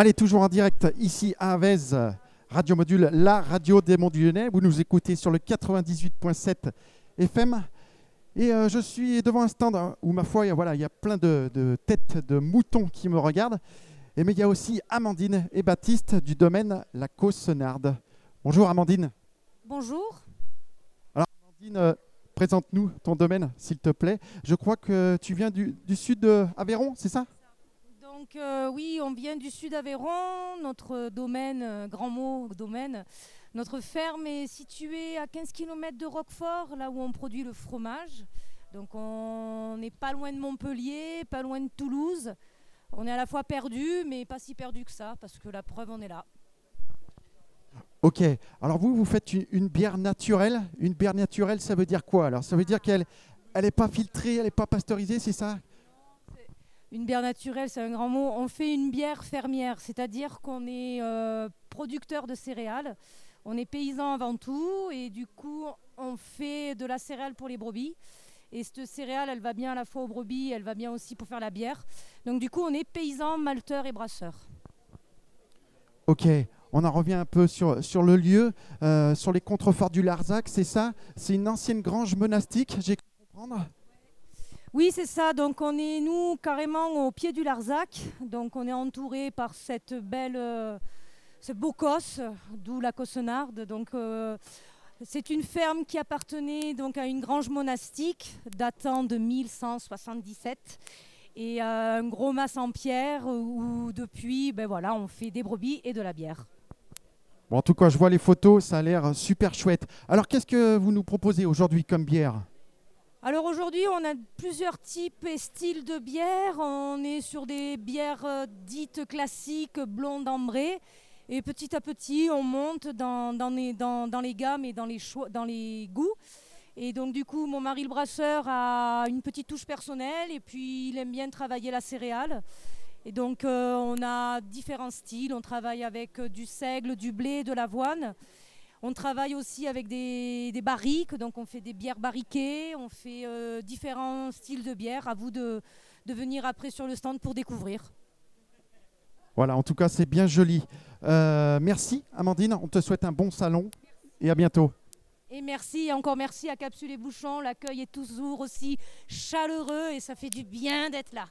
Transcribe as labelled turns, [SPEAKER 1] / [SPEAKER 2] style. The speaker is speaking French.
[SPEAKER 1] Allez, toujours en direct ici à Avez, Radio Module, la radio des Monts du Lyonnais. Vous nous écoutez sur le 98.7 FM. Et euh, je suis devant un stand hein, où, ma foi, il y a, voilà, il y a plein de, de têtes de moutons qui me regardent. Et mais il y a aussi Amandine et Baptiste du domaine La Cossenarde. Bonjour Amandine.
[SPEAKER 2] Bonjour.
[SPEAKER 1] Alors Amandine, euh, présente-nous ton domaine, s'il te plaît. Je crois que tu viens du, du sud d'Aveyron, c'est ça?
[SPEAKER 2] Donc euh, oui, on vient du sud Aveyron, notre domaine, euh, grand mot domaine. Notre ferme est située à 15 km de Roquefort, là où on produit le fromage. Donc on n'est pas loin de Montpellier, pas loin de Toulouse. On est à la fois perdu, mais pas si perdu que ça, parce que la preuve, on est là.
[SPEAKER 1] Ok. Alors vous, vous faites une, bière naturelle. Une bière naturelle, ça veut dire quoi Alors? Ça veut dire qu'elle elle n'est pas filtrée, elle n'est pas pasteurisée, c'est ça?
[SPEAKER 2] Une bière naturelle, c'est un grand mot. On fait une bière fermière, c'est-à-dire qu'on est euh, producteur de céréales. On est paysan avant tout, et du coup, on fait de la céréale pour les brebis. Et cette céréale, elle va bien à la fois aux brebis, elle va bien aussi pour faire la bière. Donc du coup, on est paysan, malteur et brasseur.
[SPEAKER 1] Ok. On en revient un peu sur, sur le lieu, euh, sur les contreforts du Larzac, c'est ça? C'est une ancienne grange monastique, j'ai comprendre
[SPEAKER 2] Oui, c'est ça. Donc on est, nous, carrément au pied du Larzac. Donc on est entouré par cette belle, euh, ce beau cos, d'où la Cossenarde. Donc euh, c'est une ferme qui appartenait donc à une grange monastique datant de 1177 et euh, un gros mas en pierre où depuis, ben voilà, on fait des brebis et de la bière.
[SPEAKER 1] Bon, en tout cas, je vois les photos, ça a l'air super chouette. Alors, qu'est-ce que vous nous proposez aujourd'hui comme bière?
[SPEAKER 2] Alors aujourd'hui, on a plusieurs types et styles de bières. On est sur des bières euh, dites classiques, blondes ambrées. Et petit à petit, on monte dans, les, gammes et dans les, choix- dans les goûts. Et donc du coup, mon mari le brasseur a une petite touche personnelle et puis il aime bien travailler la céréale. Et donc euh, on a différents styles. On travaille avec euh, du seigle, du blé, de l'avoine. On travaille aussi avec des, des barriques, donc on fait des bières barriquées, on fait euh, différents styles de bières. À vous de, de venir après sur le stand pour découvrir.
[SPEAKER 1] Voilà, en tout cas, c'est bien joli. Euh, merci, Amandine. On te souhaite un bon salon et à bientôt.
[SPEAKER 2] Et merci, et encore merci à Capsule et Bouchon. L'accueil est toujours aussi chaleureux et ça fait du bien d'être là.